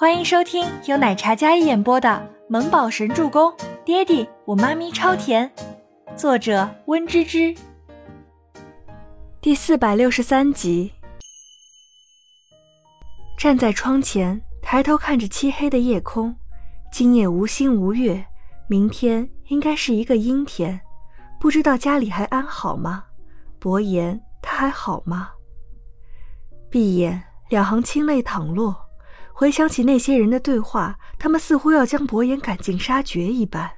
欢迎收听由奶茶嘉一演播的《萌宝神助攻》，爹地我妈咪超甜，作者温芝芝。第四百六十三集。站在窗前，抬头看着漆黑的夜空，今夜无星无月，明天应该是一个阴天，不知道家里还安好吗？伯言他还好吗？闭眼，两行清泪淌落。回想起那些人的对话，他们似乎要将伯言赶尽杀绝一般。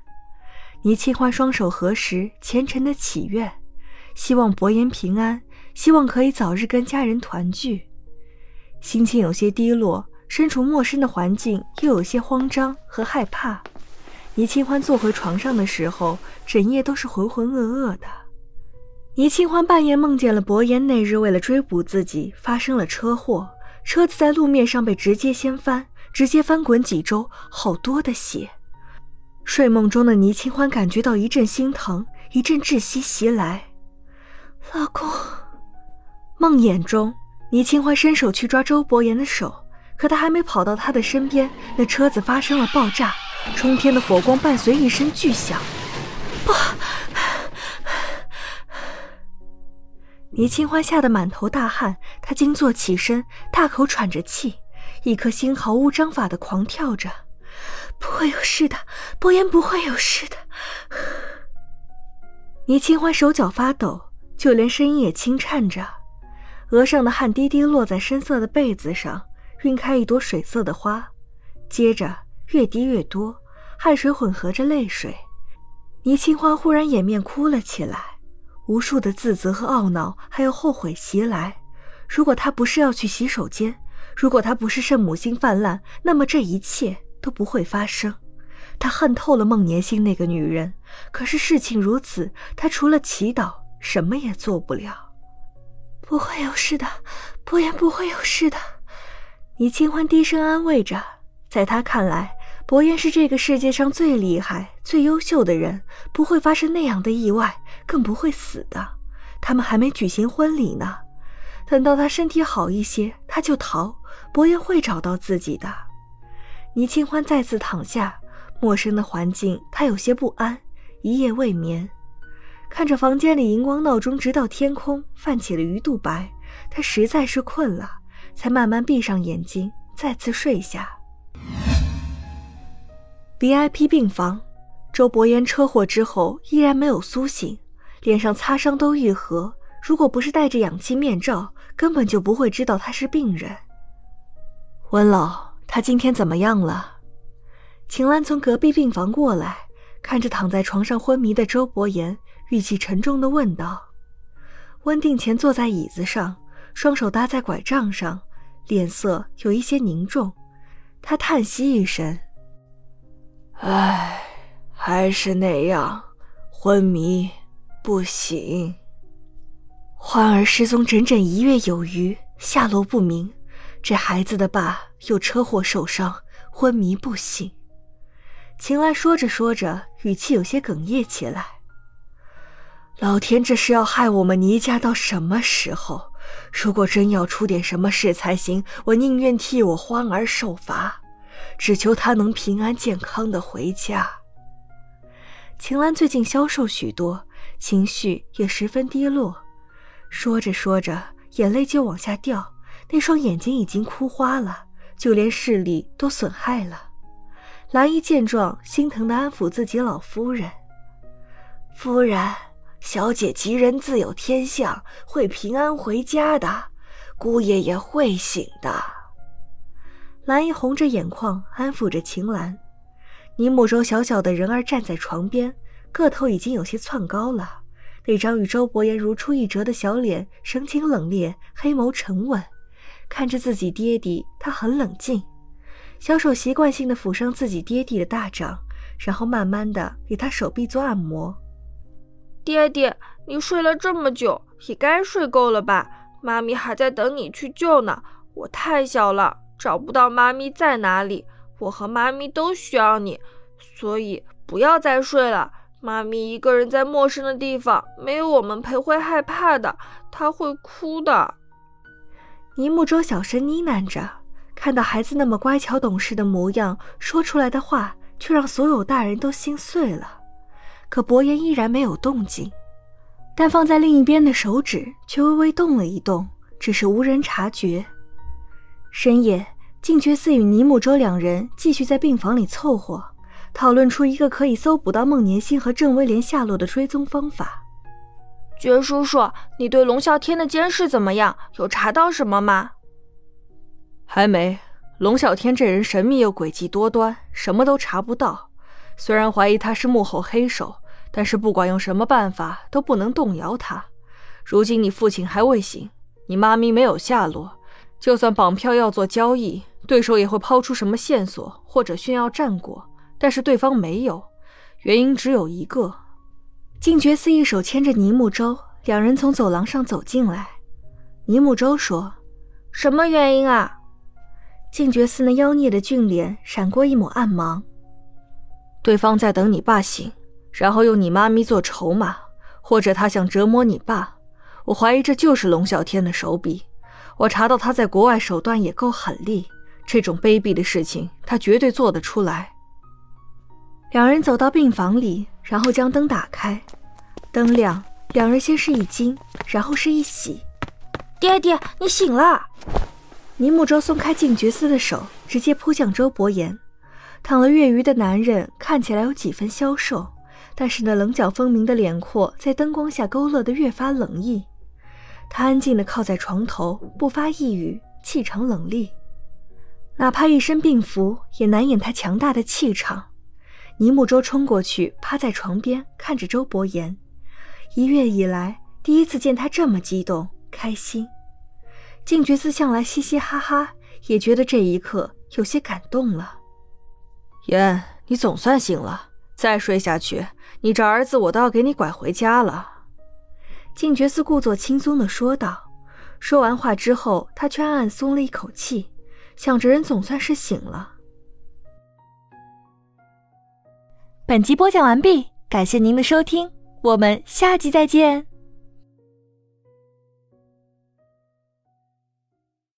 倪清欢双手合十，虔诚的祈愿，希望伯言平安，希望可以早日跟家人团聚。心情有些低落，身处陌生的环境，又有些慌张和害怕。倪清欢坐回床上的时候，整夜都是浑浑噩噩的。倪清欢半夜梦见了伯言那日为了追捕自己发生了车祸。车子在路面上被直接掀翻，直接翻滚几周，好多的血。睡梦中的倪清欢感觉到一阵心疼，一阵窒息袭来。老公，梦魇中，倪清欢伸手去抓周伯言的手，可他还没跑到他的身边，那车子发生了爆炸，冲天的火光伴随一声巨响，不。倪清欢吓得满头大汗，她惊坐起身，大口喘着气，一颗心毫无章法的狂跳着。不会有事的，伯言不会有事的。倪清欢手脚发抖，就连声音也轻颤着，额上的汗滴滴落在深色的被子上，晕开一朵水色的花，接着越滴越多，汗水混合着泪水。倪清欢忽然掩面哭了起来。无数的自责和懊恼，还有后悔袭来。如果他不是要去洗手间，如果他不是圣母心泛滥，那么这一切都不会发生。他恨透了孟年心那个女人，可是事情如此，他除了祈祷，什么也做不了。不会有事的，伯言不会有事的。倪清欢低声安慰着，在他看来。伯言是这个世界上最厉害、最优秀的人，不会发生那样的意外，更不会死的。他们还没举行婚礼呢，等到他身体好一些，他就逃。伯言会找到自己的。倪清欢再次躺下，陌生的环境，他有些不安，一夜未眠。看着房间里荧光闹钟，直到天空泛起了鱼肚白，他实在是困了，才慢慢闭上眼睛，再次睡下。VIP 病房，周伯言车祸之后依然没有苏醒，脸上擦伤都愈合。如果不是戴着氧气面罩，根本就不会知道他是病人。温老，他今天怎么样了？秦岚从隔壁病房过来，看着躺在床上昏迷的周伯言，语气沉重地问道。温定前坐在椅子上，双手搭在拐杖上，脸色有一些凝重，他叹息一声。唉，还是那样，昏迷不醒。欢儿失踪整整一月有余，下落不明。这孩子的爸又车祸受伤，昏迷不醒。秦岚说着说着，语气有些哽咽起来。老天，这是要害我们倪家到什么时候？如果真要出点什么事才行，我宁愿替我欢儿受罚。只求他能平安健康的回家。秦岚最近消瘦许多，情绪也十分低落，说着说着，眼泪就往下掉，那双眼睛已经哭花了，就连视力都损害了。兰姨见状，心疼的安抚自己老夫人：“夫人，小姐吉人自有天相，会平安回家的，姑爷也会醒的。”兰姨红着眼眶安抚着秦岚，倪木舟小小的人儿站在床边，个头已经有些窜高了，那张与周伯言如出一辙的小脸，神情冷冽，黑眸沉稳，看着自己爹地，他很冷静，小手习惯性的抚上自己爹地的大掌，然后慢慢的给他手臂做按摩。爹爹，你睡了这么久，也该睡够了吧？妈咪还在等你去救呢，我太小了。找不到妈咪在哪里，我和妈咪都需要你，所以不要再睡了。妈咪一个人在陌生的地方，没有我们陪会害怕的，她会哭的。尼木舟小声呢喃着，看到孩子那么乖巧懂事的模样，说出来的话却让所有大人都心碎了。可伯言依然没有动静，但放在另一边的手指却微微动了一动，只是无人察觉。深夜，静觉寺与尼木舟两人继续在病房里凑合，讨论出一个可以搜捕到孟年星和郑威廉下落的追踪方法。觉叔叔，你对龙啸天的监视怎么样？有查到什么吗？还没。龙啸天这人神秘又诡计多端，什么都查不到。虽然怀疑他是幕后黑手，但是不管用什么办法都不能动摇他。如今你父亲还未醒，你妈咪没有下落，就算绑票要做交易，对手也会抛出什么线索或者炫耀战果，但是对方没有，原因只有一个。静觉寺一手牵着尼木舟，两人从走廊上走进来。尼木舟说：“什么原因啊？”静觉寺那妖孽的俊脸闪过一抹暗芒。对方在等你爸醒，然后用你妈咪做筹码，或者他想折磨你爸。我怀疑这就是龙啸天的手笔。我查到他在国外手段也够狠厉，这种卑鄙的事情他绝对做得出来。两人走到病房里，然后将灯打开。灯亮，两人先是一惊，然后是一喜。爹爹，你醒了！尼木舟松开静觉寺的手，直接扑向周伯言。躺了月余的男人看起来有几分消瘦，但是那棱角分明的脸廓在灯光下勾勒得越发冷意。他安静地靠在床头，不发一语，气场冷厉。哪怕一身病服，也难掩他强大的气场。尼木舟冲过去，趴在床边看着周伯言，一月以来第一次见他这么激动开心。静觉寺向来嘻嘻哈哈，也觉得这一刻有些感动了。言，你总算醒了，再睡下去，你这儿子我都要给你拐回家了。静觉寺故作轻松的说道。说完话之后，他却暗暗松了一口气，想着人总算是醒了。本集播讲完毕，感谢您的收听，我们下集再见。